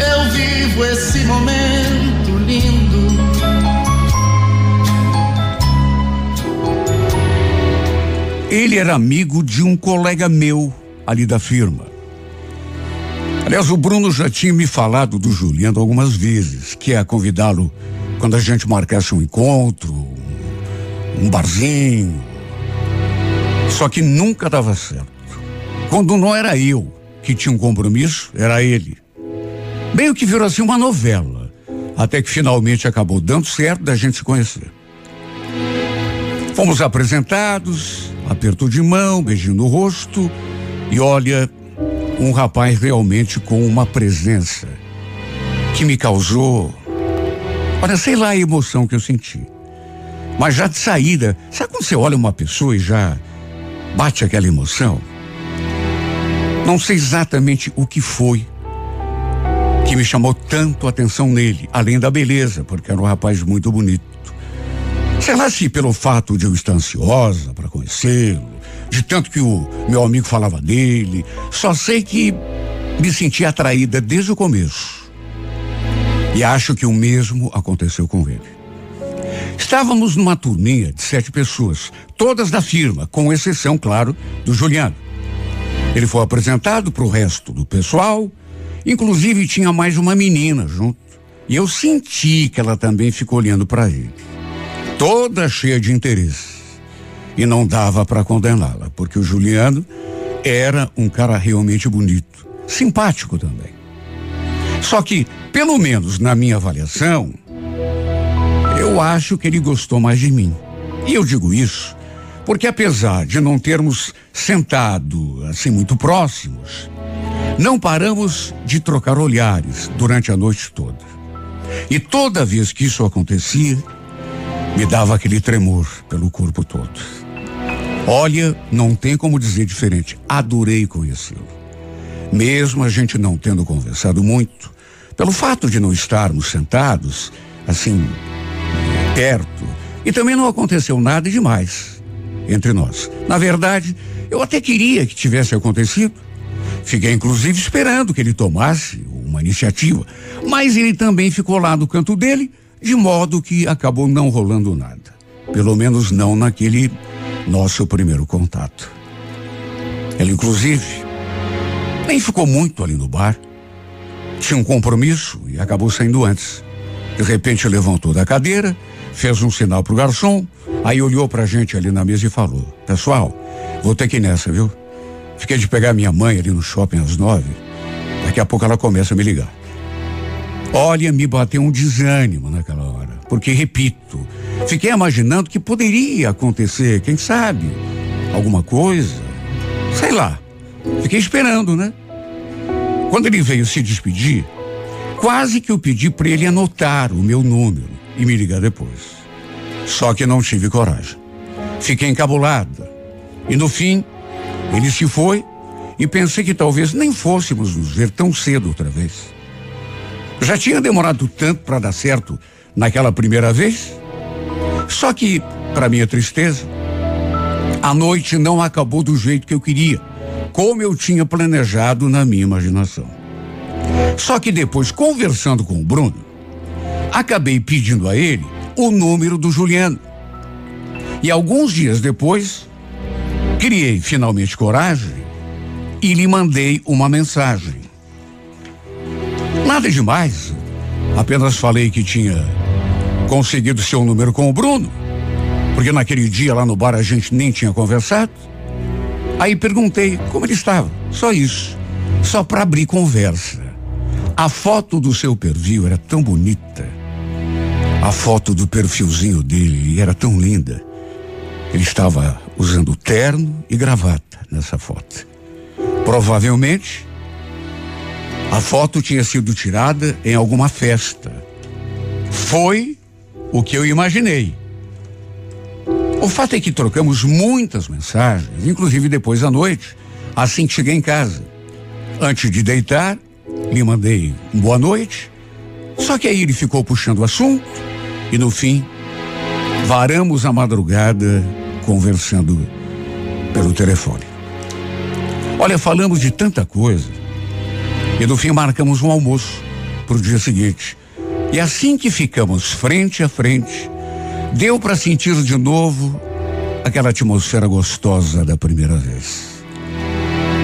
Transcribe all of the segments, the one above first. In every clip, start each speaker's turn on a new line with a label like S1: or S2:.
S1: eu vivo esse momento lindo.
S2: Ele era amigo de um colega meu ali da firma. Aliás, o Bruno já tinha me falado do Juliano algumas vezes, que é convidá-lo quando a gente marcasse um encontro, um barzinho. Só que nunca dava certo. Quando não era eu que tinha um compromisso, era ele. Meio que virou assim uma novela, até que finalmente acabou dando certo da gente se conhecer. Fomos apresentados, aperto de mão, beijinho no rosto, e olha, um rapaz realmente com uma presença que me causou, olha, sei lá a emoção que eu senti. Mas já de saída, sabe quando você olha uma pessoa e já bate aquela emoção? Não sei exatamente o que foi que me chamou tanto a atenção nele, além da beleza, porque era um rapaz muito bonito. Sei lá se pelo fato de eu estar ansiosa para conhecê-lo, de tanto que o meu amigo falava dele, só sei que me senti atraída desde o começo. E acho que o mesmo aconteceu com ele. Estávamos numa turminha de sete pessoas, todas da firma, com exceção, claro, do Juliano. Ele foi apresentado para o resto do pessoal, inclusive tinha mais uma menina junto. E eu senti que ela também ficou olhando para ele, toda cheia de interesse. E não dava para condená-la, porque o Juliano era um cara realmente bonito, simpático também. Só que, pelo menos na minha avaliação, eu acho que ele gostou mais de mim. E eu digo isso porque apesar de não termos sentado assim muito próximos, não paramos de trocar olhares durante a noite toda. E toda vez que isso acontecia, me dava aquele tremor pelo corpo todo. Olha, não tem como dizer diferente. Adorei conhecê-lo. Mesmo a gente não tendo conversado muito, pelo fato de não estarmos sentados, assim, perto, e também não aconteceu nada demais entre nós. Na verdade, eu até queria que tivesse acontecido. Fiquei inclusive esperando que ele tomasse uma iniciativa, mas ele também ficou lá no canto dele, de modo que acabou não rolando nada. Pelo menos não naquele nosso primeiro contato. Ele inclusive nem ficou muito ali no bar. Tinha um compromisso e acabou saindo antes. De repente levantou da cadeira, fez um sinal pro garçom, aí olhou pra gente ali na mesa e falou: Pessoal, vou ter que ir nessa, viu? Fiquei de pegar minha mãe ali no shopping às nove. Daqui a pouco ela começa a me ligar. Olha, me bateu um desânimo naquela hora. Porque, repito, fiquei imaginando que poderia acontecer, quem sabe, alguma coisa. Sei lá. Fiquei esperando, né? Quando ele veio se despedir, quase que eu pedi para ele anotar o meu número e me ligar depois. Só que não tive coragem. Fiquei encabulada. E no fim, ele se foi e pensei que talvez nem fôssemos nos ver tão cedo outra vez. Já tinha demorado tanto para dar certo naquela primeira vez. Só que, para minha tristeza, a noite não acabou do jeito que eu queria, como eu tinha planejado na minha imaginação. Só que depois, conversando com o Bruno, acabei pedindo a ele o número do Juliano. E alguns dias depois, criei finalmente coragem e lhe mandei uma mensagem. Nada demais. Apenas falei que tinha conseguido seu número com o Bruno, porque naquele dia lá no bar a gente nem tinha conversado. Aí perguntei como ele estava. Só isso. Só para abrir conversa. A foto do seu perfil era tão bonita. A foto do perfilzinho dele era tão linda. Ele estava usando terno e gravata nessa foto. Provavelmente A foto tinha sido tirada em alguma festa. Foi o que eu imaginei. O fato é que trocamos muitas mensagens, inclusive depois da noite, assim que cheguei em casa. Antes de deitar, lhe mandei boa noite. Só que aí ele ficou puxando o assunto e no fim varamos a madrugada conversando pelo telefone. Olha, falamos de tanta coisa e no fim marcamos um almoço para o dia seguinte. E assim que ficamos frente a frente, deu para sentir de novo aquela atmosfera gostosa da primeira vez.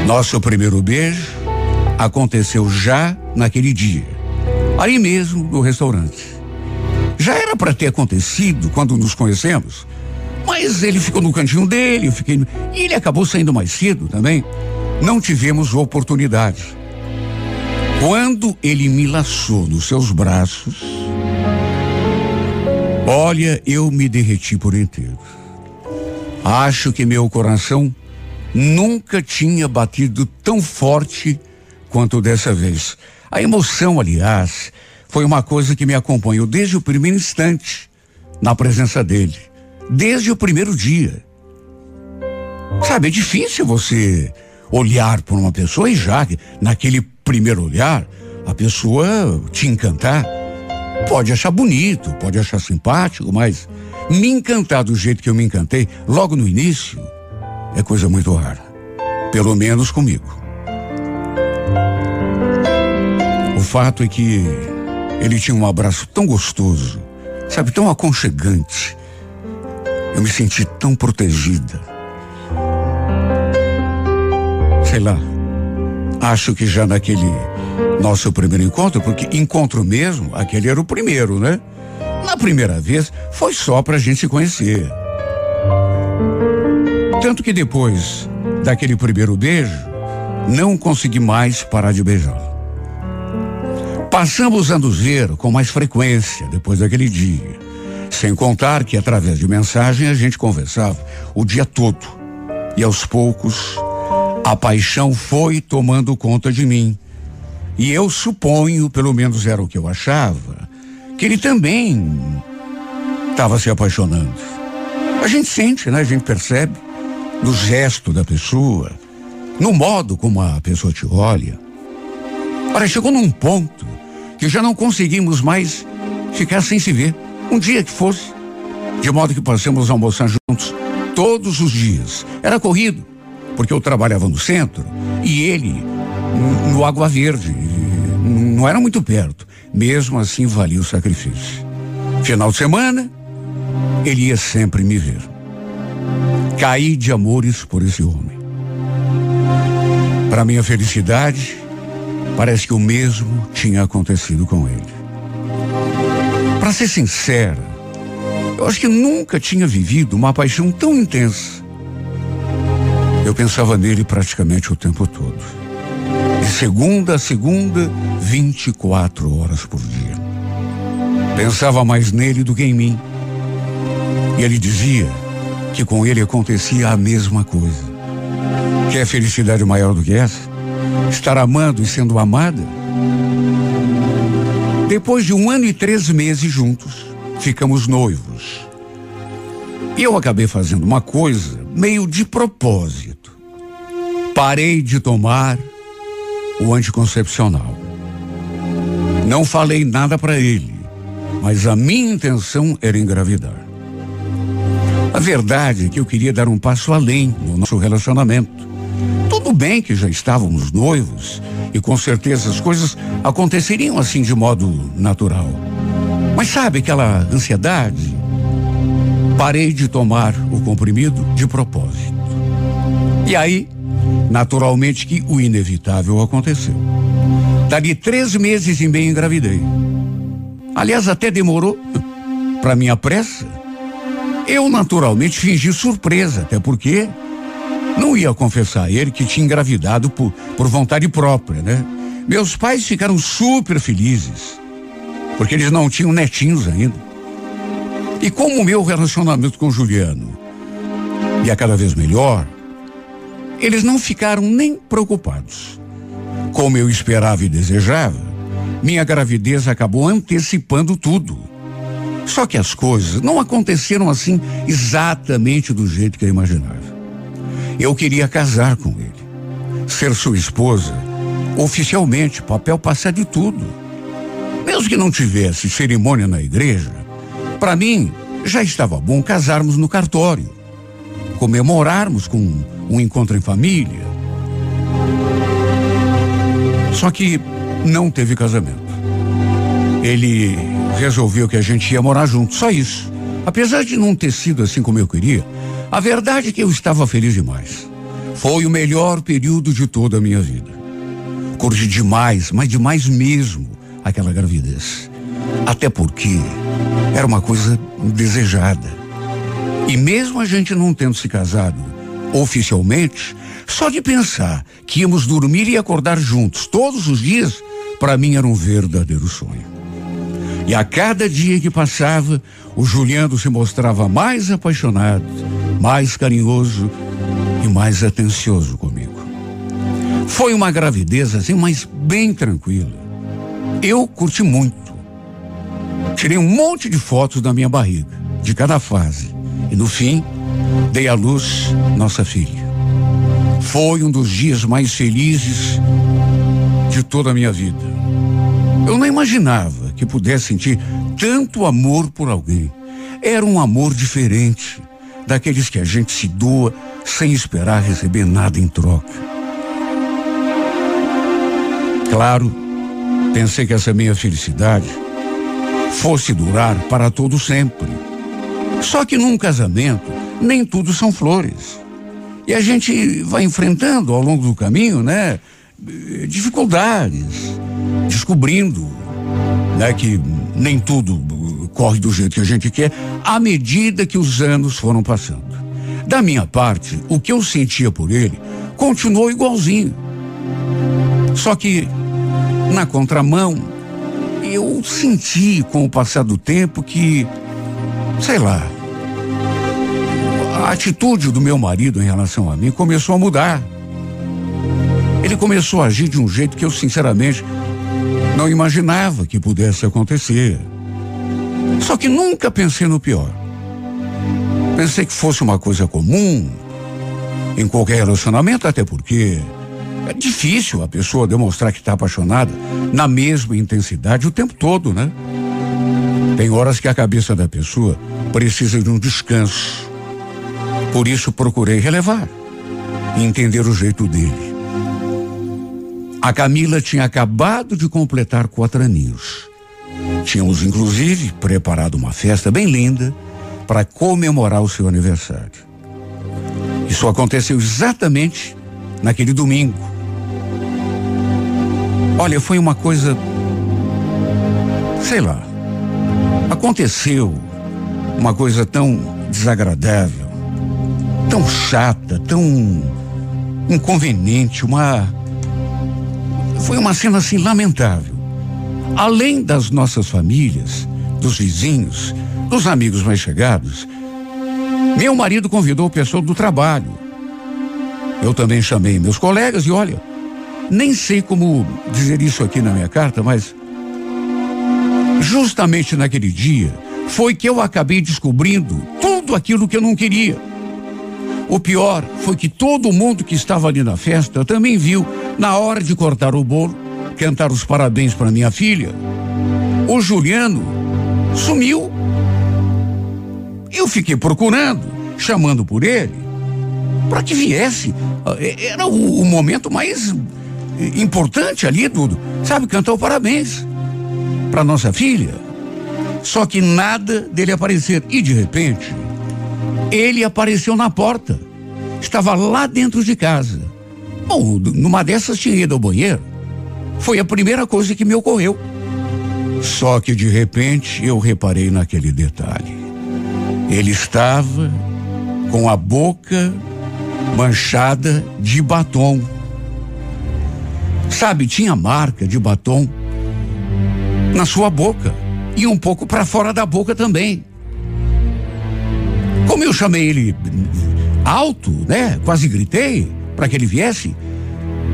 S2: Nosso primeiro beijo aconteceu já naquele dia, aí mesmo no restaurante. Já era para ter acontecido quando nos conhecemos, mas ele ficou no cantinho dele, eu fiquei. E ele acabou saindo mais cedo também. Não tivemos oportunidade. Quando ele me laçou nos seus braços, olha, eu me derreti por inteiro. Acho que meu coração nunca tinha batido tão forte quanto dessa vez. A emoção, aliás, foi uma coisa que me acompanhou desde o primeiro instante na presença dele, desde o primeiro dia. Sabe, é difícil você olhar por uma pessoa e já naquele primeiro olhar a pessoa te encantar. Pode achar bonito, pode achar simpático, mas me encantar do jeito que eu me encantei logo no início é coisa muito rara. Pelo menos comigo. O fato é que ele tinha um abraço tão gostoso, sabe, tão aconchegante. Eu me senti tão protegida. Sei lá. Acho que já naquele nosso primeiro encontro, porque encontro mesmo, aquele era o primeiro, né? Na primeira vez foi só pra gente se conhecer. Tanto que depois daquele primeiro beijo, não consegui mais parar de beijá-lo. Passamos a nos ver com mais frequência depois daquele dia. Sem contar que através de mensagem a gente conversava o dia todo. E aos poucos, a paixão foi tomando conta de mim. E eu suponho, pelo menos era o que eu achava, que ele também estava se apaixonando. A gente sente, né? A gente percebe no gesto da pessoa, no modo como a pessoa te olha. Ora, chegou num ponto que já não conseguimos mais ficar sem se ver, um dia que fosse, de modo que passamos a almoçar juntos todos os dias. Era corrido, porque eu trabalhava no centro e ele no Água Verde, não era muito perto. Mesmo assim, valia o sacrifício. Final de semana, ele ia sempre me ver. Caí de amores por esse homem. Para minha felicidade, parece que o mesmo tinha acontecido com ele. Para ser sincera, eu acho que nunca tinha vivido uma paixão tão intensa. Eu pensava nele praticamente o tempo todo. De segunda a segunda, 24 horas por dia. Pensava mais nele do que em mim. E ele dizia que com ele acontecia a mesma coisa. Quer felicidade maior do que essa? Estar amando e sendo amada? Depois de um ano e três meses juntos, ficamos noivos. E eu acabei fazendo uma coisa meio de propósito. Parei de tomar o anticoncepcional. Não falei nada para ele, mas a minha intenção era engravidar. A verdade é que eu queria dar um passo além no nosso relacionamento. Tudo bem que já estávamos noivos e com certeza as coisas aconteceriam assim de modo natural. Mas sabe aquela ansiedade? Parei de tomar o comprimido de propósito. E aí, naturalmente que o inevitável aconteceu. Dali três meses e meio engravidei. Aliás, até demorou para minha pressa. Eu naturalmente fingi surpresa, até porque não ia confessar a ele que tinha engravidado por, por vontade própria, né? Meus pais ficaram super felizes, porque eles não tinham netinhos ainda. E como o meu relacionamento com Juliano ia cada vez melhor, eles não ficaram nem preocupados. Como eu esperava e desejava, minha gravidez acabou antecipando tudo. Só que as coisas não aconteceram assim exatamente do jeito que eu imaginava. Eu queria casar com ele, ser sua esposa, oficialmente, papel passar de tudo. Mesmo que não tivesse cerimônia na igreja, para mim já estava bom casarmos no cartório, comemorarmos com um encontro em família. Só que não teve casamento. Ele resolveu que a gente ia morar junto, só isso. Apesar de não ter sido assim como eu queria, a verdade é que eu estava feliz demais. Foi o melhor período de toda a minha vida. Curti demais, mas demais mesmo, aquela gravidez. Até porque era uma coisa desejada. E mesmo a gente não tendo se casado oficialmente, só de pensar que íamos dormir e acordar juntos todos os dias, para mim era um verdadeiro sonho. E a cada dia que passava, o Juliano se mostrava mais apaixonado, mais carinhoso e mais atencioso comigo. Foi uma gravidez assim, mas bem tranquila. Eu curti muito. Tirei um monte de fotos da minha barriga, de cada fase. E no fim, dei à luz nossa filha. Foi um dos dias mais felizes de toda a minha vida. Eu não imaginava que pudesse sentir tanto amor por alguém. Era um amor diferente, daqueles que a gente se doa sem esperar receber nada em troca. Claro, pensei que essa minha felicidade fosse durar para todo sempre. Só que num casamento, nem tudo são flores. E a gente vai enfrentando ao longo do caminho, né? Dificuldades, descobrindo, né? Que nem tudo corre do jeito que a gente quer, à medida que os anos foram passando. Da minha parte, o que eu sentia por ele continuou igualzinho. Só que, na contramão, eu senti com o passar do tempo que, sei lá, a atitude do meu marido em relação a mim começou a mudar. Ele começou a agir de um jeito que eu, sinceramente, não imaginava que pudesse acontecer. Só que nunca pensei no pior. Pensei que fosse uma coisa comum em qualquer relacionamento, até porque é difícil a pessoa demonstrar que está apaixonada na mesma intensidade o tempo todo, né? Tem horas que a cabeça da pessoa precisa de um descanso. Por isso procurei relevar e entender o jeito dele. A Camila tinha acabado de completar quatro aninhos. Tínhamos, inclusive, preparado uma festa bem linda para comemorar o seu aniversário. Isso aconteceu exatamente naquele domingo. Olha, foi uma coisa. Sei lá. Aconteceu uma coisa tão desagradável, tão chata, tão inconveniente, uma. Foi uma cena assim lamentável. Além das nossas famílias, dos vizinhos, dos amigos mais chegados, meu marido convidou o pessoal do trabalho. Eu também chamei meus colegas e olha, nem sei como dizer isso aqui na minha carta, mas justamente naquele dia foi que eu acabei descobrindo tudo aquilo que eu não queria. O pior foi que todo mundo que estava ali na festa também viu, na hora de cortar o bolo, cantar os parabéns para minha filha. O Juliano sumiu. Eu fiquei procurando, chamando por ele, para que viesse. Era o, o, momento mais importante ali, tudo. Sabe, cantar o parabéns para nossa filha. Só que nada dele aparecer. E de repente, ele apareceu na porta. Estava lá dentro de casa. Bom, numa dessas tinha ido ao banheiro. Foi a primeira coisa que me ocorreu. Só que de repente eu reparei naquele detalhe. Ele estava com a boca manchada de batom. Sabe, tinha marca de batom na sua boca e um pouco para fora da boca também. Como eu chamei ele alto, né? Quase gritei para que ele viesse.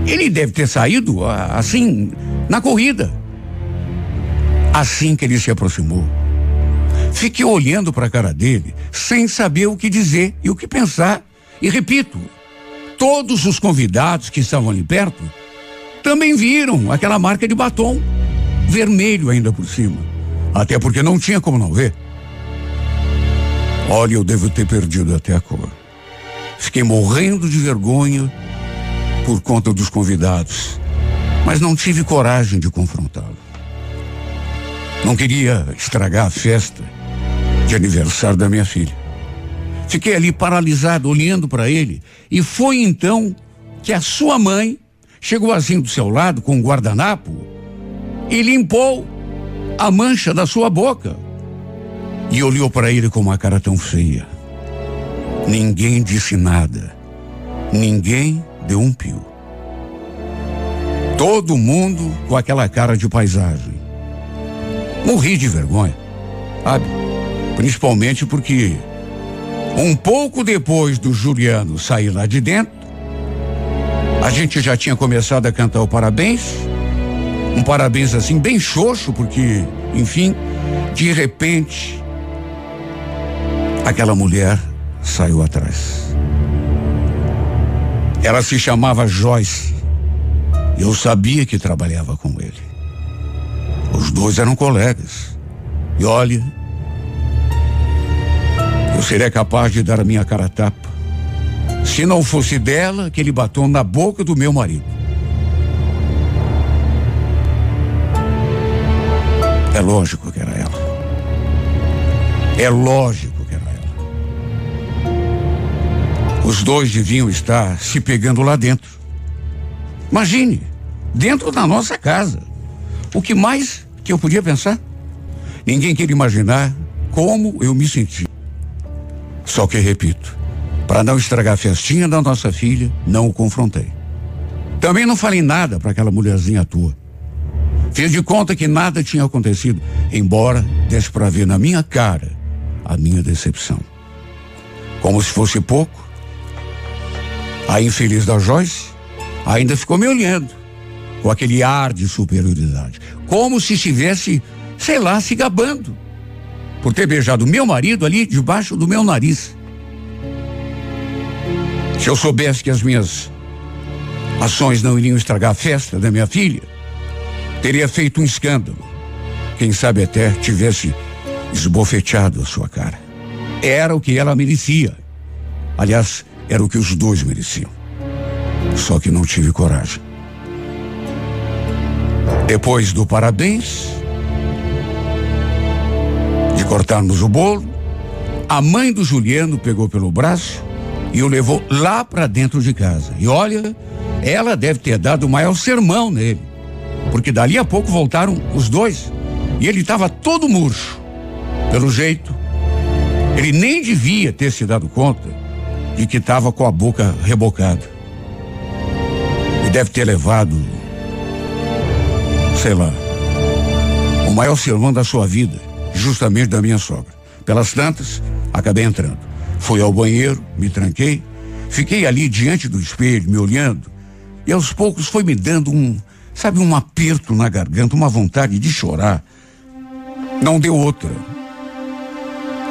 S2: Ele deve ter saído assim, na corrida. Assim que ele se aproximou, fiquei olhando para a cara dele, sem saber o que dizer e o que pensar. E repito, todos os convidados que estavam ali perto também viram aquela marca de batom, vermelho ainda por cima. Até porque não tinha como não ver. Olha, eu devo ter perdido até a cor. Fiquei morrendo de vergonha por conta dos convidados, mas não tive coragem de confrontá-lo. Não queria estragar a festa de aniversário da minha filha. Fiquei ali paralisado, olhando para ele, e foi então que a sua mãe chegou assim do seu lado com um guardanapo e limpou a mancha da sua boca. E olhou para ele com uma cara tão feia. Ninguém disse nada. Ninguém deu um pio. Todo mundo com aquela cara de paisagem. Morri de vergonha, sabe? Principalmente porque um pouco depois do Juliano sair lá de dentro, a gente já tinha começado a cantar o parabéns. Um parabéns assim, bem xoxo, porque, enfim, de repente, aquela mulher saiu atrás. Ela se chamava Joyce. Eu sabia que trabalhava com ele. Os dois eram colegas. E olha, eu seria capaz de dar a minha cara a tapa se não fosse dela aquele batom na boca do meu marido. É lógico que era ela. É lógico Os dois deviam estar se pegando lá dentro. Imagine, dentro da nossa casa. O que mais que eu podia pensar? Ninguém queria imaginar como eu me senti. Só que repito, para não estragar a festinha da nossa filha, não o confrontei. Também não falei nada para aquela mulherzinha tua. Fiz de conta que nada tinha acontecido, embora desse para ver na minha cara a minha decepção. Como se fosse pouco, a infeliz da Joyce ainda ficou me olhando, com aquele ar de superioridade, como se estivesse, sei lá, se gabando, por ter beijado meu marido ali debaixo do meu nariz. Se eu soubesse que as minhas ações não iriam estragar a festa da minha filha, teria feito um escândalo. Quem sabe até tivesse esbofeteado a sua cara. Era o que ela merecia. Aliás, era o que os dois mereciam. Só que não tive coragem. Depois do parabéns, de cortarmos o bolo, a mãe do Juliano pegou pelo braço e o levou lá para dentro de casa. E olha, ela deve ter dado o maior sermão nele, porque dali a pouco voltaram os dois e ele estava todo murcho. Pelo jeito, ele nem devia ter se dado conta de que estava com a boca rebocada. E deve ter levado, sei lá, o maior sermão da sua vida, justamente da minha sogra. Pelas tantas, acabei entrando. Fui ao banheiro, me tranquei, fiquei ali diante do espelho, me olhando, e aos poucos foi me dando um, sabe, um aperto na garganta, uma vontade de chorar. Não deu outra.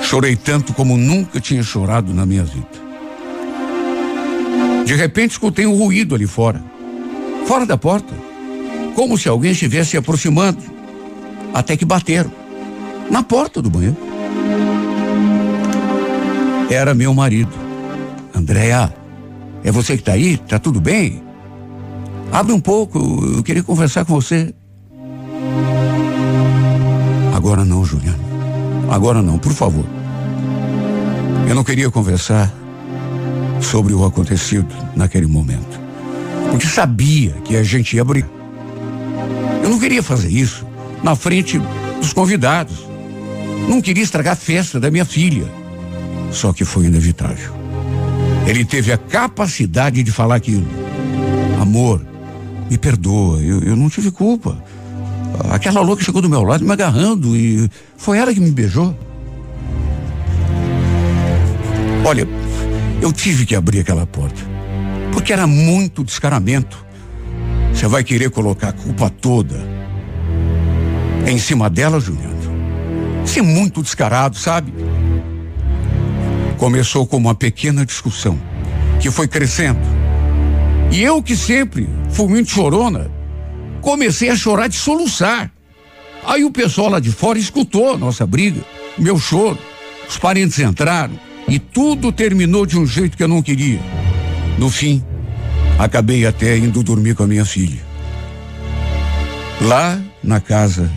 S2: Chorei tanto como nunca tinha chorado na minha vida. De repente escutei um ruído ali fora, fora da porta, como se alguém estivesse se aproximando, até que bateram na porta do banheiro. Era meu marido. Andréa, é você que está aí? Tá tudo bem? Abre um pouco, eu queria conversar com você. Agora não, Juliano. Agora não, por favor. Eu não queria conversar sobre o acontecido naquele momento. Porque sabia que a gente ia brigar. Eu não queria fazer isso na frente dos convidados. Não queria estragar a festa da minha filha. Só que foi inevitável. Ele teve a capacidade de falar aquilo. Amor, me perdoa, eu, eu não tive culpa. Aquela louca chegou do meu lado me agarrando e foi ela que me beijou. Olha, eu tive que abrir aquela porta. Porque era muito descaramento. Você vai querer colocar a culpa toda em cima dela, Juliano? Você é muito descarado, sabe? Começou com uma pequena discussão que foi crescendo. E eu que sempre fui muito chorona, comecei a chorar de soluçar. Aí o pessoal lá de fora escutou a nossa briga, meu choro. Os parentes entraram e tudo terminou de um jeito que eu não queria. No fim, acabei até indo dormir com a minha filha. Lá na casa.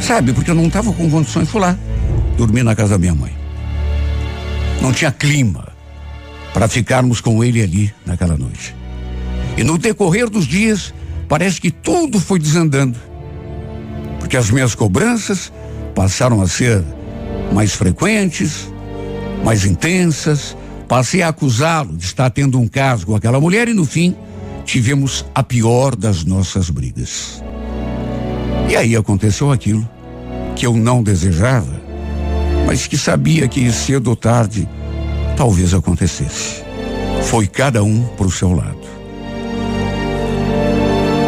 S2: Sabe, porque eu não estava com condições, fui lá, dormir na casa da minha mãe. Não tinha clima para ficarmos com ele ali naquela noite. E no decorrer dos dias, parece que tudo foi desandando. Porque as minhas cobranças passaram a ser mais frequentes, mais intensas. Passei a acusá-lo de estar tendo um caso com aquela mulher e no fim tivemos a pior das nossas brigas. E aí aconteceu aquilo que eu não desejava, mas que sabia que cedo ou tarde talvez acontecesse. Foi cada um para o seu lado.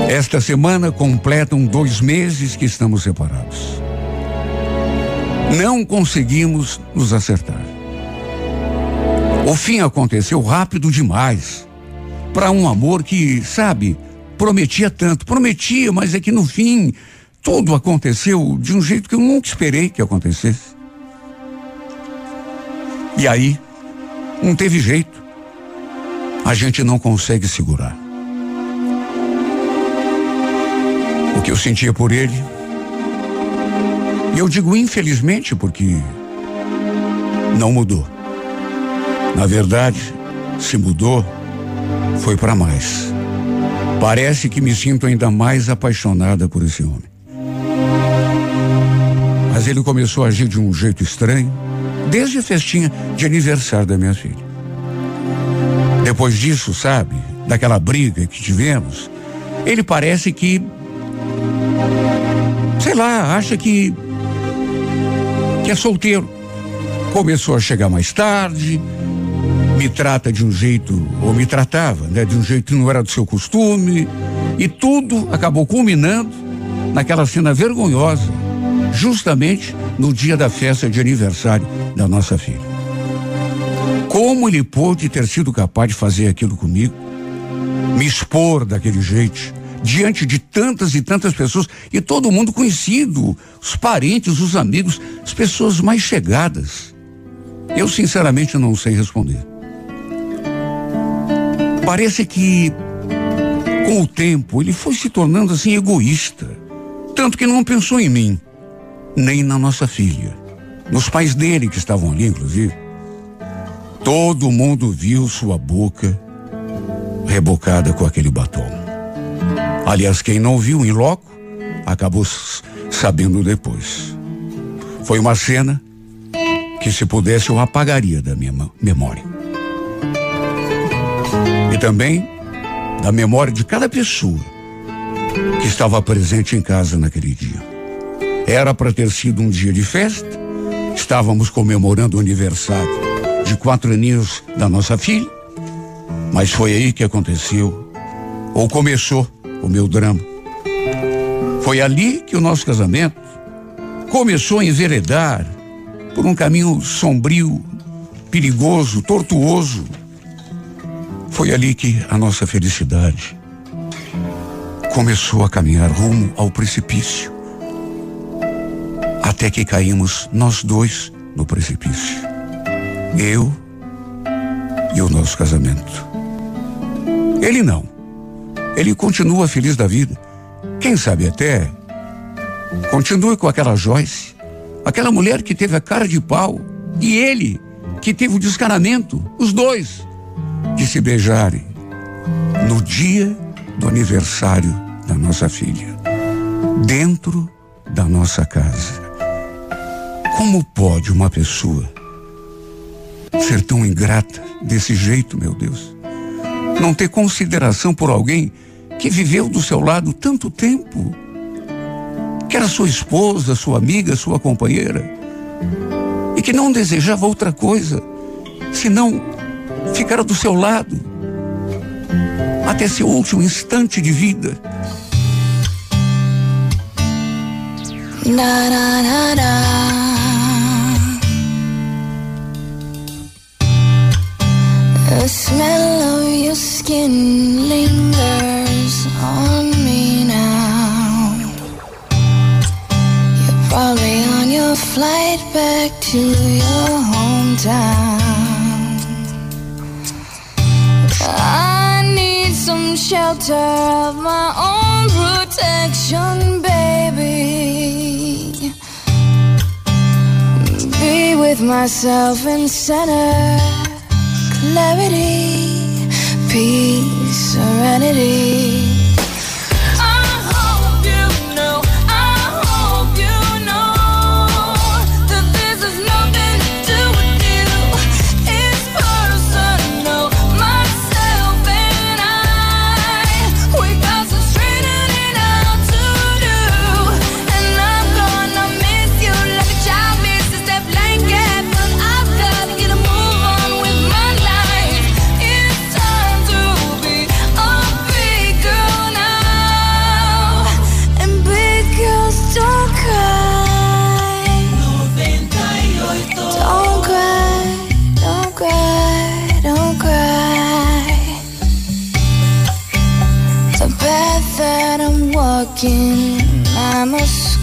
S2: Esta semana completam dois meses que estamos separados. Não conseguimos nos acertar. O fim aconteceu rápido demais para um amor que, sabe, prometia tanto, prometia, mas é que no fim tudo aconteceu de um jeito que eu nunca esperei que acontecesse. E aí, não teve jeito. A gente não consegue segurar. O que eu sentia por ele. Eu digo infelizmente porque não mudou. Na verdade, se mudou, foi para mais. Parece que me sinto ainda mais apaixonada por esse homem. Mas ele começou a agir de um jeito estranho, desde a festinha de aniversário da minha filha. Depois disso, sabe, daquela briga que tivemos, ele parece que. Sei lá, acha que. Que é solteiro. Começou a chegar mais tarde, me trata de um jeito, ou me tratava, né, de um jeito que não era do seu costume, e tudo acabou culminando naquela cena vergonhosa, justamente no dia da festa de aniversário da nossa filha. Como ele pôde ter sido capaz de fazer aquilo comigo? Me expor daquele jeito, diante de tantas e tantas pessoas e todo mundo conhecido, os parentes, os amigos, as pessoas mais chegadas. Eu sinceramente não sei responder. Parece que com o tempo ele foi se tornando assim egoísta, tanto que não pensou em mim, nem na nossa filha, nos pais dele que estavam ali, inclusive. Todo mundo viu sua boca rebocada com aquele batom. Aliás, quem não viu em loco acabou sabendo depois. Foi uma cena que, se pudesse, eu apagaria da minha memória. E também da memória de cada pessoa que estava presente em casa naquele dia. Era para ter sido um dia de festa, estávamos comemorando o aniversário de quatro aninhos da nossa filha. Mas foi aí que aconteceu, ou começou, o meu drama. Foi ali que o nosso casamento começou a enveredar por um caminho sombrio, perigoso, tortuoso. Foi ali que a nossa felicidade começou a caminhar rumo ao precipício. Até que caímos nós dois no precipício. Eu e o nosso casamento. Ele não. Ele continua feliz da vida. Quem sabe até continue com aquela Joyce, aquela mulher que teve a cara de pau, e ele que teve o descaramento, os dois, de se beijarem no dia do aniversário da nossa filha, dentro da nossa casa. Como pode uma pessoa ser tão ingrata desse jeito, meu Deus. Não ter consideração por alguém que viveu do seu lado tanto tempo, que era sua esposa, sua amiga, sua companheira, e que não desejava outra coisa senão ficar do seu lado. até seu último instante de vida.
S3: Da, da, da, back to your hometown. I need some shelter of my own protection, baby. Be with myself and center clarity, peace, serenity.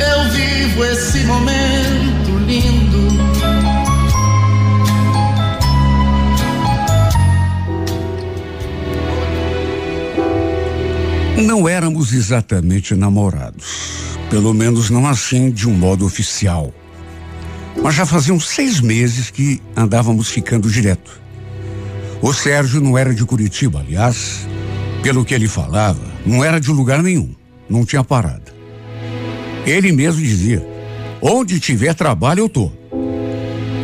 S1: eu vivo esse momento lindo.
S2: Não éramos exatamente namorados, pelo menos não assim de um modo oficial. Mas já faziam seis meses que andávamos ficando direto. O Sérgio não era de Curitiba, aliás, pelo que ele falava, não era de lugar nenhum, não tinha parada. Ele mesmo dizia: onde tiver trabalho eu tô.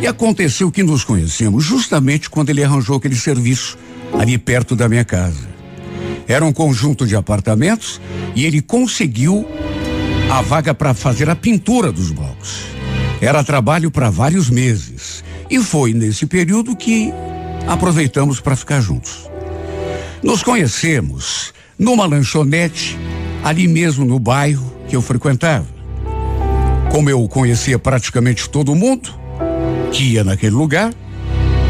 S2: E aconteceu que nos conhecemos justamente quando ele arranjou aquele serviço ali perto da minha casa. Era um conjunto de apartamentos e ele conseguiu a vaga para fazer a pintura dos blocos. Era trabalho para vários meses. E foi nesse período que aproveitamos para ficar juntos. Nos conhecemos numa lanchonete, ali mesmo no bairro que eu frequentava. Como eu conhecia praticamente todo mundo que ia naquele lugar,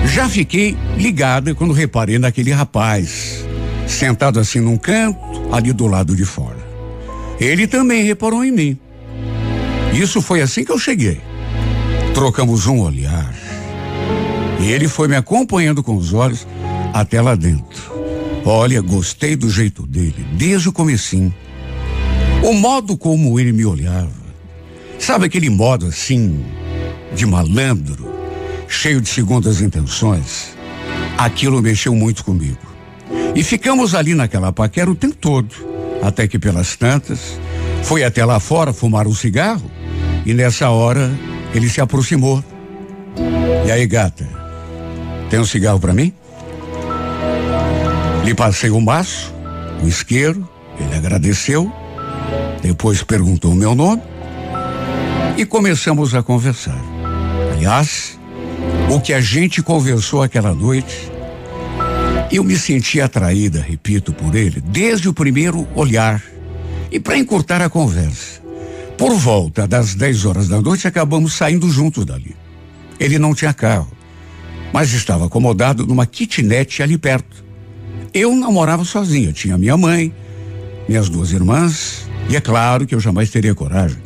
S2: já fiquei ligada quando reparei naquele rapaz, sentado assim num canto, ali do lado de fora. Ele também reparou em mim. Isso foi assim que eu cheguei. Trocamos um olhar. E ele foi me acompanhando com os olhos até lá dentro. Olha, gostei do jeito dele, desde o comecinho. O modo como ele me olhava. Sabe aquele modo assim, de malandro, cheio de segundas intenções? Aquilo mexeu muito comigo. E ficamos ali naquela paquera o tempo todo, até que pelas tantas, foi até lá fora fumar um cigarro e nessa hora ele se aproximou. E aí, gata, tem um cigarro para mim? Lhe passei o um maço, o um isqueiro, ele agradeceu, depois perguntou o meu nome e começamos a conversar. Aliás, o que a gente conversou aquela noite, eu me senti atraída, repito, por ele, desde o primeiro olhar. E para encurtar a conversa, por volta das 10 horas da noite, acabamos saindo juntos dali. Ele não tinha carro, mas estava acomodado numa kitnet ali perto. Eu não morava sozinha, tinha minha mãe, minhas duas irmãs, e é claro que eu jamais teria coragem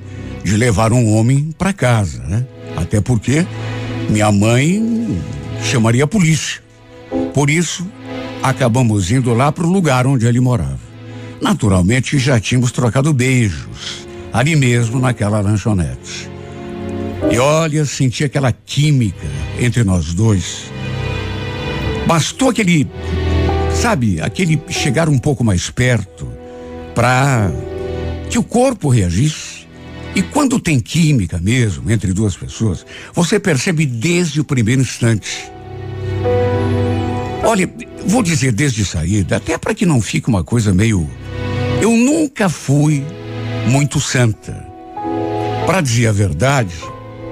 S2: de levar um homem para casa, né? Até porque minha mãe chamaria a polícia. Por isso, acabamos indo lá para o lugar onde ele morava. Naturalmente, já tínhamos trocado beijos ali mesmo naquela lanchonete. E olha, senti aquela química entre nós dois. Bastou aquele, sabe, aquele chegar um pouco mais perto para que o corpo reagisse. E quando tem química mesmo entre duas pessoas, você percebe desde o primeiro instante. Olha, vou dizer desde saída, até para que não fique uma coisa meio. Eu nunca fui muito santa. Para dizer a verdade,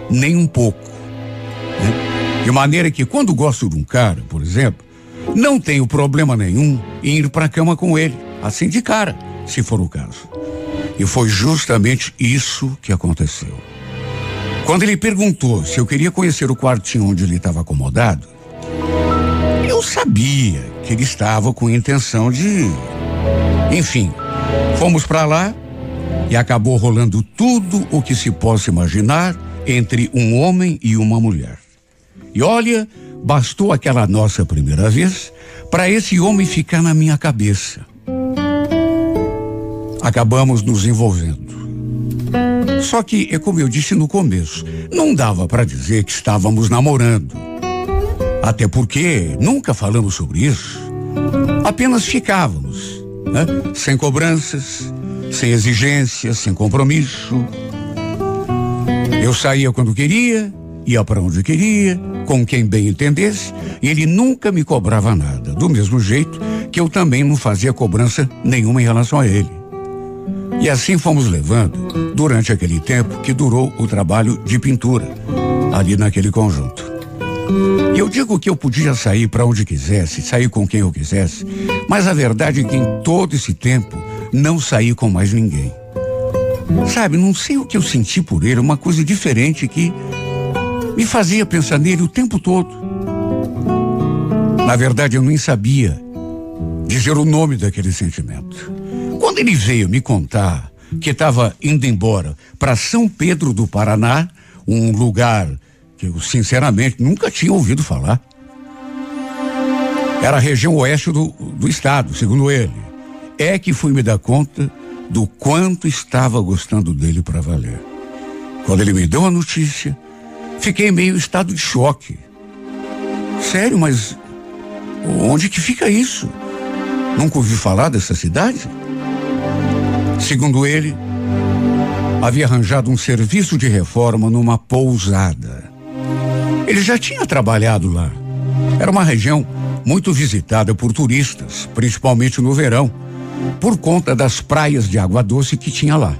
S2: nem um pouco. Né? De maneira que quando gosto de um cara, por exemplo, não tenho problema nenhum em ir para a cama com ele, assim de cara, se for o caso. E foi justamente isso que aconteceu. Quando ele perguntou se eu queria conhecer o quartinho onde ele estava acomodado, eu sabia que ele estava com intenção de. Enfim, fomos para lá, e acabou rolando tudo o que se possa imaginar entre um homem e uma mulher. E olha, bastou aquela nossa primeira vez para esse homem ficar na minha cabeça. Acabamos nos envolvendo. Só que, é como eu disse no começo, não dava para dizer que estávamos namorando. Até porque nunca falamos sobre isso. Apenas ficávamos, né? sem cobranças, sem exigências, sem compromisso. Eu saía quando queria, ia para onde queria, com quem bem entendesse, e ele nunca me cobrava nada. Do mesmo jeito que eu também não fazia cobrança nenhuma em relação a ele. E assim fomos levando durante aquele tempo que durou o trabalho de pintura, ali naquele conjunto. E eu digo que eu podia sair para onde quisesse, sair com quem eu quisesse, mas a verdade é que em todo esse tempo não saí com mais ninguém. Sabe, não sei o que eu senti por ele, uma coisa diferente que me fazia pensar nele o tempo todo. Na verdade, eu nem sabia dizer o nome daquele sentimento. Quando ele veio me contar que estava indo embora para São Pedro do Paraná, um lugar que eu sinceramente nunca tinha ouvido falar. Era a região oeste do, do estado, segundo ele é que fui me dar conta do quanto estava gostando dele para valer. Quando ele me deu a notícia, fiquei meio em estado de choque. Sério, mas onde que fica isso? Nunca ouvi falar dessa cidade? Segundo ele, havia arranjado um serviço de reforma numa pousada. Ele já tinha trabalhado lá. Era uma região muito visitada por turistas, principalmente no verão por conta das praias de água doce que tinha lá.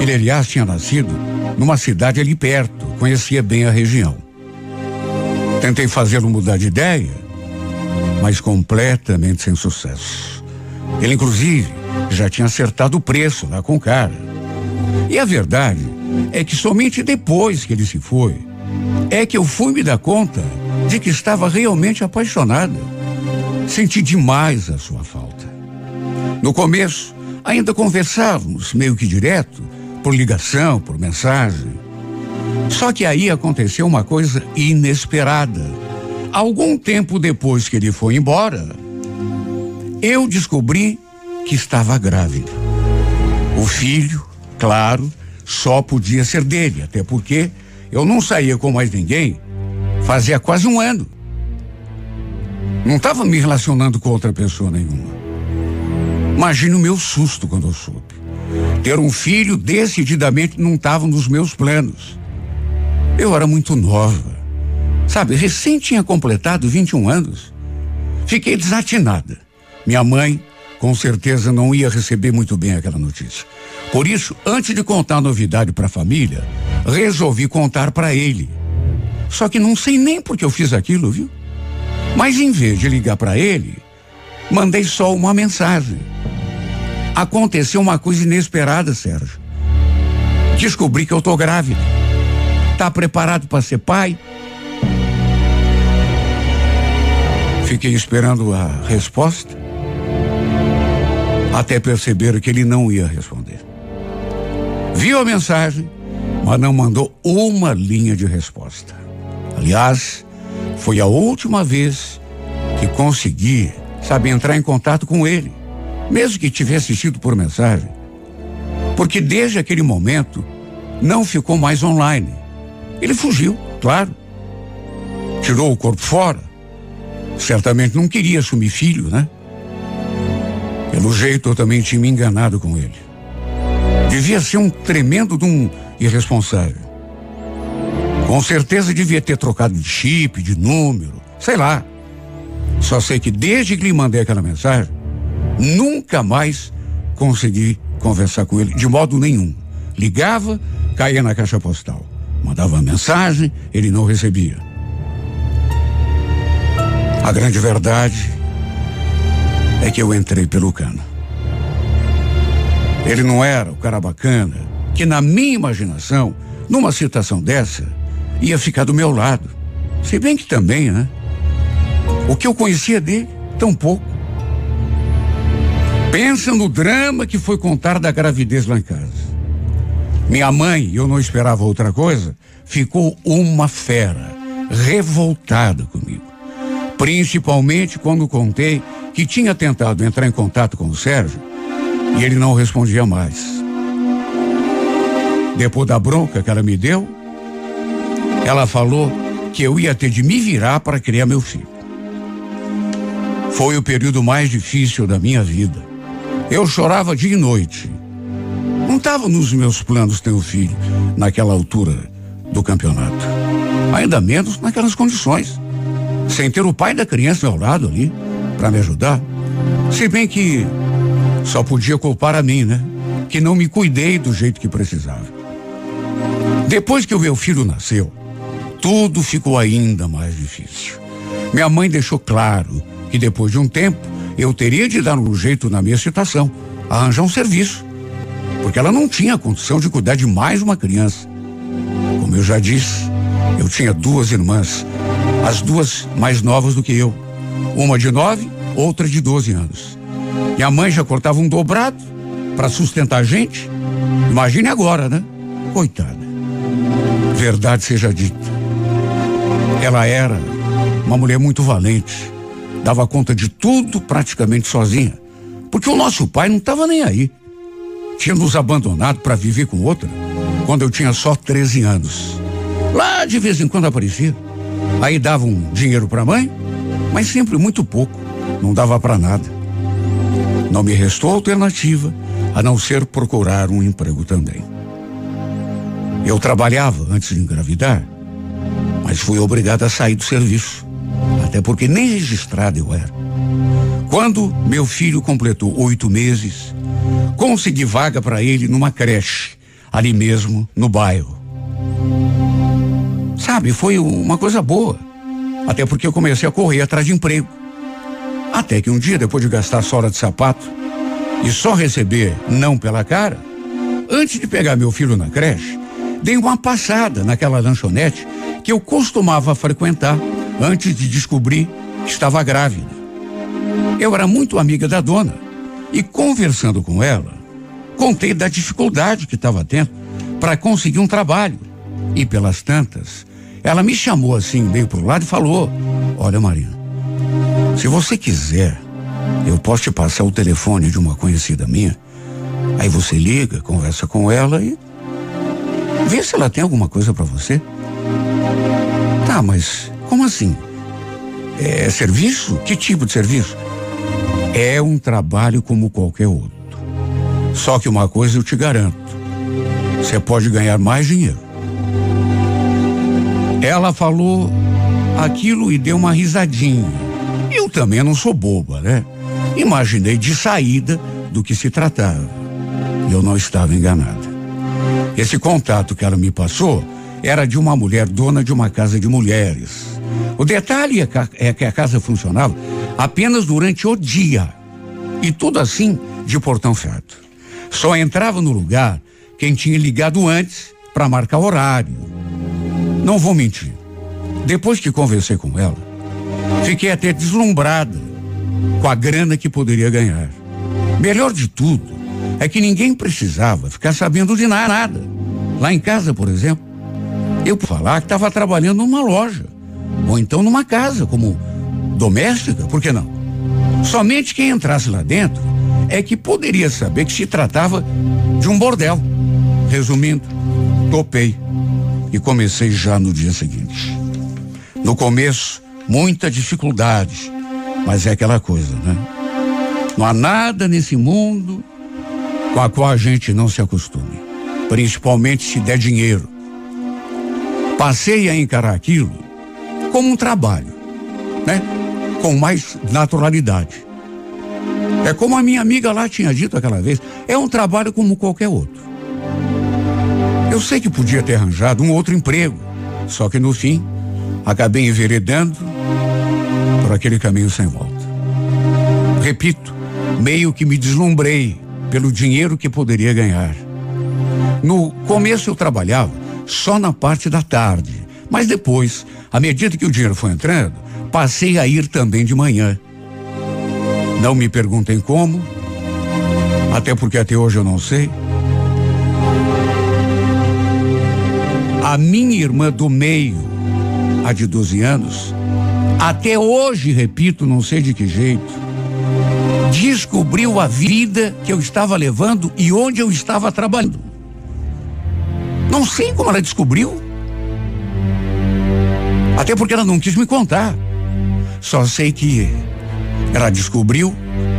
S2: Ele, aliás, tinha nascido numa cidade ali perto, conhecia bem a região. Tentei fazê-lo mudar de ideia, mas completamente sem sucesso. Ele, inclusive, já tinha acertado o preço lá com o cara. E a verdade é que somente depois que ele se foi, é que eu fui me dar conta de que estava realmente apaixonada. Senti demais a sua falta. No começo, ainda conversávamos meio que direto, por ligação, por mensagem. Só que aí aconteceu uma coisa inesperada. Algum tempo depois que ele foi embora, eu descobri que estava grávida. O filho, claro, só podia ser dele, até porque eu não saía com mais ninguém fazia quase um ano. Não estava me relacionando com outra pessoa nenhuma. Imagine o meu susto quando eu soube. Ter um filho decididamente não estava nos meus planos. Eu era muito nova. Sabe, recém tinha completado 21 anos. Fiquei desatinada. Minha mãe, com certeza, não ia receber muito bem aquela notícia. Por isso, antes de contar a novidade para a família, resolvi contar para ele. Só que não sei nem por que eu fiz aquilo, viu? Mas em vez de ligar para ele, mandei só uma mensagem. Aconteceu uma coisa inesperada, Sérgio. Descobri que eu tô grávida. Tá preparado para ser pai? Fiquei esperando a resposta. Até perceber que ele não ia responder. Viu a mensagem, mas não mandou uma linha de resposta. Aliás, foi a última vez que consegui, sabe, entrar em contato com ele, mesmo que tivesse sido por mensagem. Porque desde aquele momento não ficou mais online. Ele fugiu, claro. Tirou o corpo fora. Certamente não queria assumir filho, né? Pelo jeito eu também tinha me enganado com ele. Devia ser um tremendo de um irresponsável. Com certeza devia ter trocado de chip, de número, sei lá. Só sei que desde que lhe mandei aquela mensagem, nunca mais consegui conversar com ele de modo nenhum. Ligava, caía na caixa postal. Mandava mensagem, ele não recebia. A grande verdade é que eu entrei pelo cano. Ele não era o cara bacana que, na minha imaginação, numa situação dessa, ia ficar do meu lado. Se bem que também, né? O que eu conhecia dele, tão pouco. Pensa no drama que foi contar da gravidez lá em casa. Minha mãe, eu não esperava outra coisa, ficou uma fera, revoltada comigo. Principalmente quando contei que tinha tentado entrar em contato com o Sérgio e ele não respondia mais. Depois da bronca que ela me deu, ela falou que eu ia ter de me virar para criar meu filho. Foi o período mais difícil da minha vida. Eu chorava dia e noite. Não estava nos meus planos ter um filho naquela altura do campeonato. Ainda menos naquelas condições. Sem ter o pai da criança ao lado ali para me ajudar. Se bem que só podia culpar a mim, né? Que não me cuidei do jeito que precisava. Depois que o meu filho nasceu, tudo ficou ainda mais difícil. Minha mãe deixou claro que depois de um tempo eu teria de dar um jeito na minha situação, arranjar um serviço, porque ela não tinha condição de cuidar de mais uma criança. Como eu já disse, eu tinha duas irmãs, as duas mais novas do que eu, uma de nove, outra de doze anos. Minha mãe já cortava um dobrado para sustentar a gente. Imagine agora, né? Coitada. Verdade seja dita. Ela era uma mulher muito valente, dava conta de tudo praticamente sozinha, porque o nosso pai não estava nem aí. Tinha nos abandonado para viver com outra quando eu tinha só 13 anos. Lá de vez em quando aparecia. Aí davam um dinheiro para a mãe, mas sempre muito pouco, não dava para nada. Não me restou alternativa a não ser procurar um emprego também. Eu trabalhava antes de engravidar mas fui obrigado a sair do serviço. Até porque nem registrado eu era. Quando meu filho completou oito meses, consegui vaga para ele numa creche, ali mesmo no bairro. Sabe, foi uma coisa boa. Até porque eu comecei a correr atrás de emprego. Até que um dia, depois de gastar sola de sapato e só receber não pela cara, antes de pegar meu filho na creche, dei uma passada naquela lanchonete que eu costumava frequentar antes de descobrir que estava grávida. Eu era muito amiga da dona e conversando com ela, contei da dificuldade que estava tendo para conseguir um trabalho. E pelas tantas, ela me chamou assim, meio pro lado e falou: Olha, Marina, se você quiser, eu posso te passar o telefone de uma conhecida minha. Aí você liga, conversa com ela e vê se ela tem alguma coisa para você. Tá, mas como assim? É serviço? Que tipo de serviço? É um trabalho como qualquer outro. Só que uma coisa eu te garanto: você pode ganhar mais dinheiro. Ela falou aquilo e deu uma risadinha. Eu também não sou boba, né? Imaginei de saída do que se tratava. Eu não estava enganada. Esse contato que ela me passou era de uma mulher dona de uma casa de mulheres. O detalhe é, é que a casa funcionava apenas durante o dia. E tudo assim de portão fechado. Só entrava no lugar quem tinha ligado antes para marcar horário. Não vou mentir. Depois que conversei com ela, fiquei até deslumbrada com a grana que poderia ganhar. Melhor de tudo é que ninguém precisava ficar sabendo de nada. Lá em casa, por exemplo, eu falar que estava trabalhando numa loja ou então numa casa como doméstica, por que não? Somente quem entrasse lá dentro é que poderia saber que se tratava de um bordel. Resumindo, topei e comecei já no dia seguinte. No começo, muita dificuldade, mas é aquela coisa, né? Não há nada nesse mundo com a qual a gente não se acostume, principalmente se der dinheiro. Passei a encarar aquilo como um trabalho, né? Com mais naturalidade. É como a minha amiga lá tinha dito aquela vez, é um trabalho como qualquer outro. Eu sei que podia ter arranjado um outro emprego, só que no fim acabei enveredando por aquele caminho sem volta. Repito, meio que me deslumbrei pelo dinheiro que poderia ganhar. No começo eu trabalhava só na parte da tarde, mas depois, à medida que o dinheiro foi entrando, passei a ir também de manhã. Não me perguntem como, até porque até hoje eu não sei. A minha irmã do meio, a de 12 anos, até hoje, repito, não sei de que jeito, descobriu a vida que eu estava levando e onde eu estava trabalhando. Não sei como ela descobriu. Até porque ela não quis me contar. Só sei que ela descobriu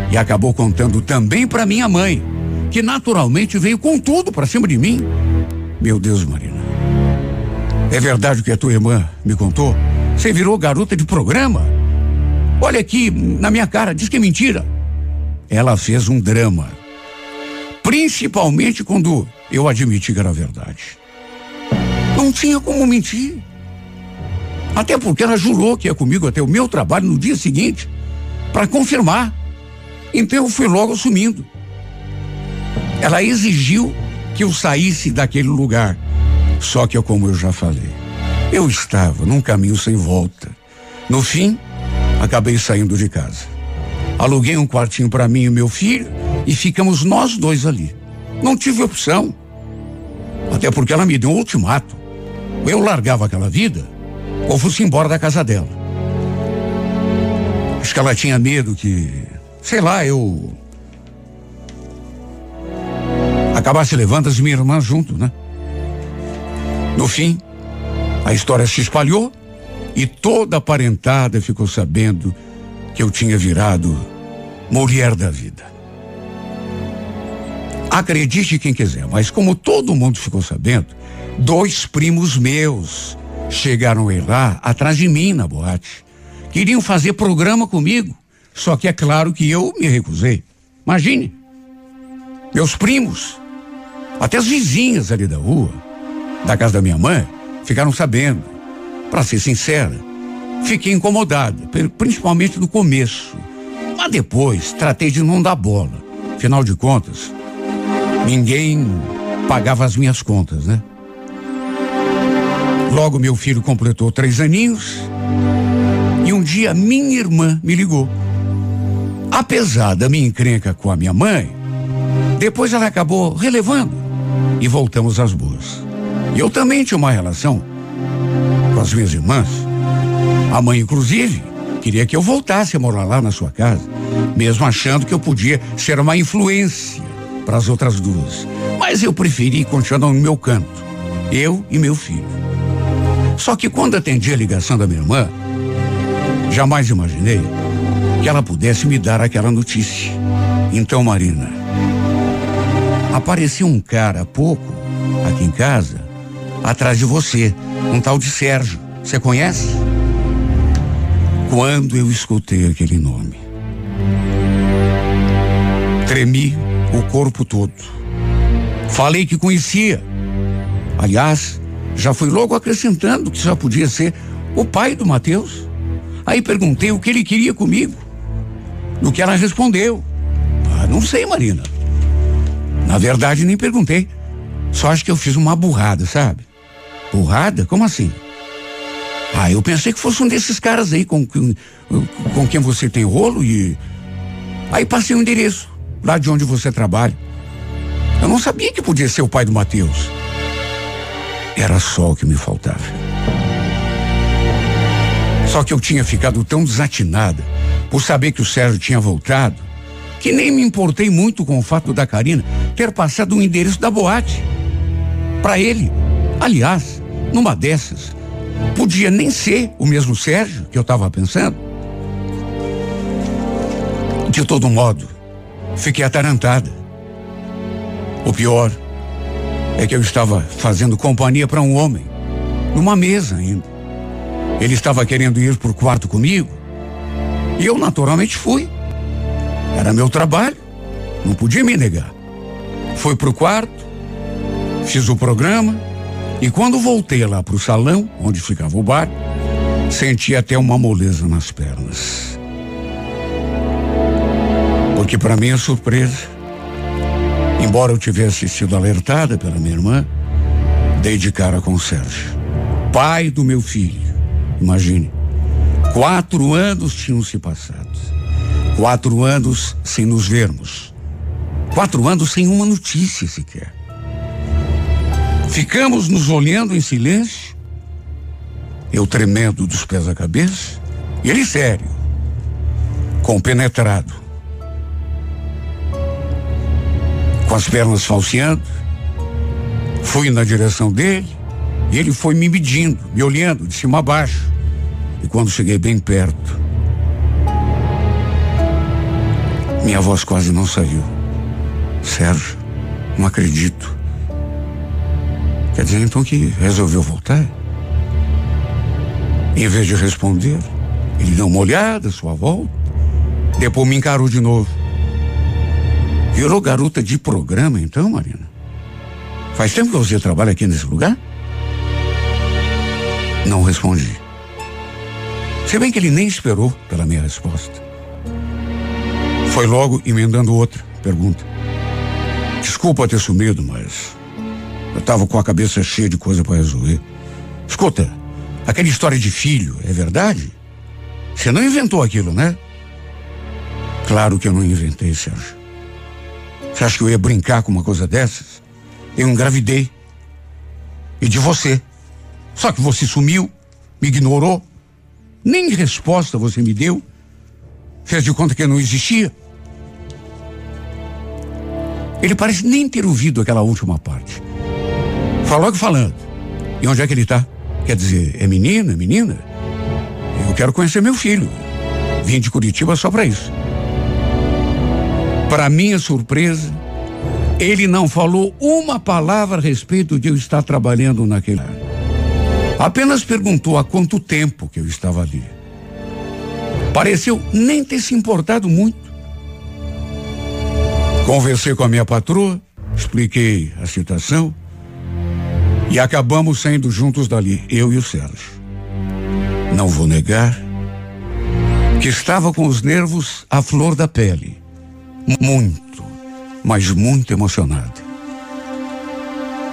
S2: e acabou contando também para minha mãe, que naturalmente veio com tudo para cima de mim. Meu Deus, Marina. É verdade o que a tua irmã me contou? Você virou garota de programa? Olha aqui na minha cara, diz que é mentira. Ela fez um drama. Principalmente quando eu admiti que era verdade. Não tinha como mentir. Até porque ela jurou que ia comigo até o meu trabalho no dia seguinte para confirmar. Então eu fui logo assumindo. Ela exigiu que eu saísse daquele lugar. Só que, como eu já falei, eu estava num caminho sem volta. No fim, acabei saindo de casa. Aluguei um quartinho para mim e meu filho e ficamos nós dois ali. Não tive opção. Até porque ela me deu um ultimato. Ou eu largava aquela vida, ou fosse embora da casa dela. Acho que ela tinha medo que, sei lá, eu acabasse levando as minhas irmãs junto, né? No fim, a história se espalhou e toda a parentada ficou sabendo que eu tinha virado mulher da vida. Acredite quem quiser, mas como todo mundo ficou sabendo, dois primos meus chegaram aí lá atrás de mim na boate. Queriam fazer programa comigo, só que é claro que eu me recusei. Imagine, meus primos, até as vizinhas ali da rua, da casa da minha mãe ficaram sabendo. Para ser sincera, fiquei incomodada, principalmente no começo. Mas depois tratei de não dar bola. Afinal de contas, ninguém pagava as minhas contas, né? Logo meu filho completou três aninhos e um dia minha irmã me ligou. Apesar da minha encrenca com a minha mãe, depois ela acabou relevando e voltamos às boas. Eu também tinha uma relação com as minhas irmãs. A mãe, inclusive, queria que eu voltasse a morar lá na sua casa, mesmo achando que eu podia ser uma influência para as outras duas. Mas eu preferi continuar no meu canto, eu e meu filho. Só que quando atendi a ligação da minha irmã, jamais imaginei que ela pudesse me dar aquela notícia. Então, Marina, apareceu um cara há pouco aqui em casa, atrás de você, um tal de Sérgio. Você conhece? Quando eu escutei aquele nome, tremi o corpo todo. Falei que conhecia. Aliás, já fui logo acrescentando que só podia ser o pai do Mateus. Aí perguntei o que ele queria comigo. No que ela respondeu. Ah, não sei, Marina. Na verdade, nem perguntei. Só acho que eu fiz uma burrada, sabe? Burrada? Como assim? Ah, eu pensei que fosse um desses caras aí com, com, com quem você tem rolo e. Aí passei o um endereço, lá de onde você trabalha. Eu não sabia que podia ser o pai do Mateus. Era só o que me faltava. Só que eu tinha ficado tão desatinada por saber que o Sérgio tinha voltado, que nem me importei muito com o fato da Karina ter passado o endereço da boate. Para ele. Aliás, numa dessas, podia nem ser o mesmo Sérgio que eu estava pensando. De todo modo, fiquei atarantada. O pior é que eu estava fazendo companhia para um homem, numa mesa ainda. Ele estava querendo ir por quarto comigo e eu naturalmente fui. Era meu trabalho, não podia me negar. Fui pro quarto, fiz o programa e quando voltei lá pro salão, onde ficava o bar, senti até uma moleza nas pernas. Porque para minha surpresa, embora eu tivesse sido alertada pela minha irmã, dei de cara com o Sérgio, pai do meu filho. Imagine, quatro anos tinham se passado. Quatro anos sem nos vermos. Quatro anos sem uma notícia sequer. Ficamos nos olhando em silêncio, eu tremendo dos pés à cabeça, e ele sério, compenetrado, com as pernas falseando. Fui na direção dele e ele foi me medindo, me olhando de cima a baixo. E quando cheguei bem perto, minha voz quase não saiu. Sérgio, não acredito. Quer dizer então que resolveu voltar? Em vez de responder, ele deu uma olhada sua volta, depois me encarou de novo. Virou garota de programa então, Marina? Faz tempo que você trabalha aqui nesse lugar? Não respondi. Se bem que ele nem esperou pela minha resposta. Foi logo emendando outra pergunta. Desculpa ter sumido, mas eu estava com a cabeça cheia de coisa para resolver. Escuta, aquela história de filho, é verdade? Você não inventou aquilo, né? Claro que eu não inventei, Sérgio. Você acha que eu ia brincar com uma coisa dessas? Eu engravidei. E de você. Só que você sumiu, me ignorou. Nem resposta você me deu. Fez de conta que eu não existia. Ele parece nem ter ouvido aquela última parte. Falou que falando. E onde é que ele está? Quer dizer, é menina, menina? Eu quero conhecer meu filho. Vim de Curitiba só para isso. Para minha surpresa, ele não falou uma palavra a respeito de eu estar trabalhando naquele. Apenas perguntou há quanto tempo que eu estava ali. Pareceu nem ter se importado muito. Conversei com a minha patroa, expliquei a situação. E acabamos saindo juntos dali, eu e o Sérgio. Não vou negar que estava com os nervos à flor da pele. Muito, mas muito emocionado.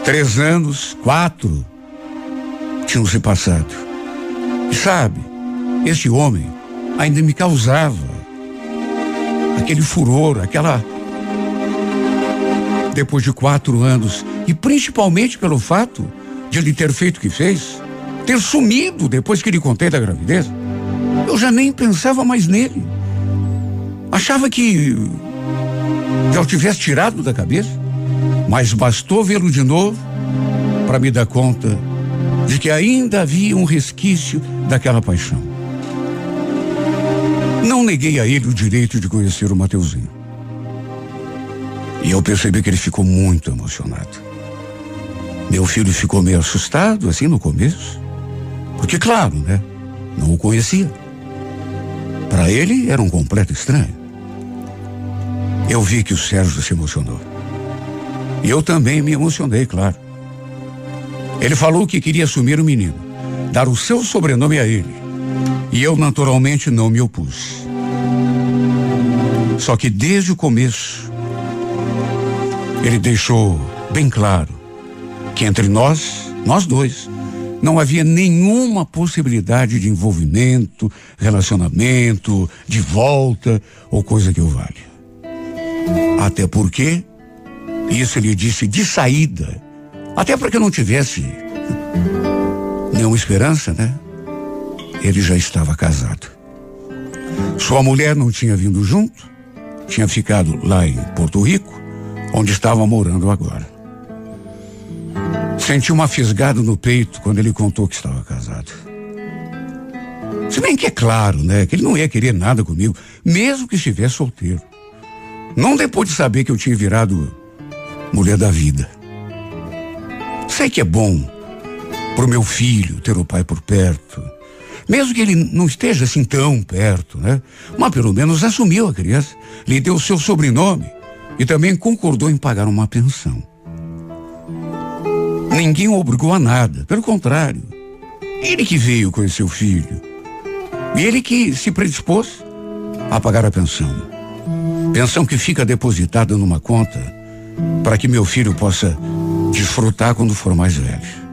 S2: Três anos, quatro, tinham se passado. E sabe, esse homem ainda me causava aquele furor, aquela. Depois de quatro anos, e principalmente pelo fato de ele ter feito o que fez, ter sumido depois que lhe contei da gravidez, eu já nem pensava mais nele. Achava que já o tivesse tirado da cabeça, mas bastou vê-lo de novo para me dar conta de que ainda havia um resquício daquela paixão. Não neguei a ele o direito de conhecer o Mateuzinho. E eu percebi que ele ficou muito emocionado. Meu filho ficou meio assustado, assim, no começo. Porque, claro, né? Não o conhecia. Para ele, era um completo estranho. Eu vi que o Sérgio se emocionou. E eu também me emocionei, claro. Ele falou que queria assumir o menino, dar o seu sobrenome a ele. E eu, naturalmente, não me opus. Só que desde o começo, ele deixou bem claro que entre nós, nós dois, não havia nenhuma possibilidade de envolvimento, relacionamento, de volta ou coisa que o valha. Até porque, isso ele disse de saída, até para que não tivesse nenhuma esperança, né? Ele já estava casado. Sua mulher não tinha vindo junto, tinha ficado lá em Porto Rico, onde estava morando agora. Senti uma fisgada no peito quando ele contou que estava casado. Se bem que é claro, né, que ele não ia querer nada comigo, mesmo que estivesse solteiro. Não depois de saber que eu tinha virado mulher da vida. Sei que é bom pro meu filho ter o pai por perto. Mesmo que ele não esteja assim tão perto, né? Mas pelo menos assumiu a criança, lhe deu o seu sobrenome e também concordou em pagar uma pensão. Ninguém o obrigou a nada, pelo contrário. Ele que veio conhecer o filho. E ele que se predispôs a pagar a pensão. Pensão que fica depositada numa conta para que meu filho possa desfrutar quando for mais velho.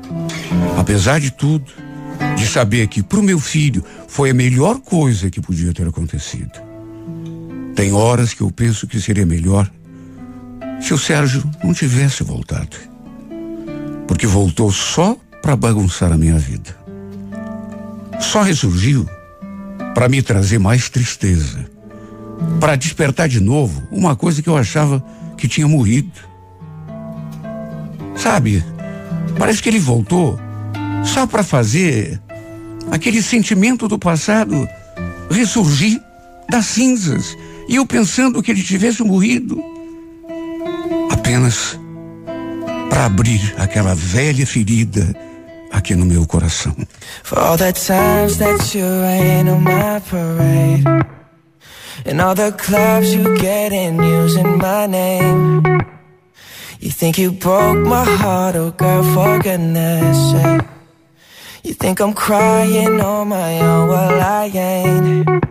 S2: Apesar de tudo, de saber que para o meu filho foi a melhor coisa que podia ter acontecido. Tem horas que eu penso que seria melhor se o Sérgio não tivesse voltado. Porque voltou só para bagunçar a minha vida. Só ressurgiu para me trazer mais tristeza. Para despertar de novo uma coisa que eu achava que tinha morrido. Sabe, parece que ele voltou só para fazer aquele sentimento do passado ressurgir das cinzas. E eu pensando que ele tivesse morrido apenas para abrir aquela velha ferida aqui no meu coração. For all the times that you rain on my parade And all the clubs you get in using my name You think you broke my heart, oh girl, for goodness sake You think I'm crying on my own, well I ain't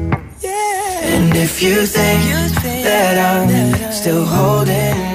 S3: And if you think that I'm still holding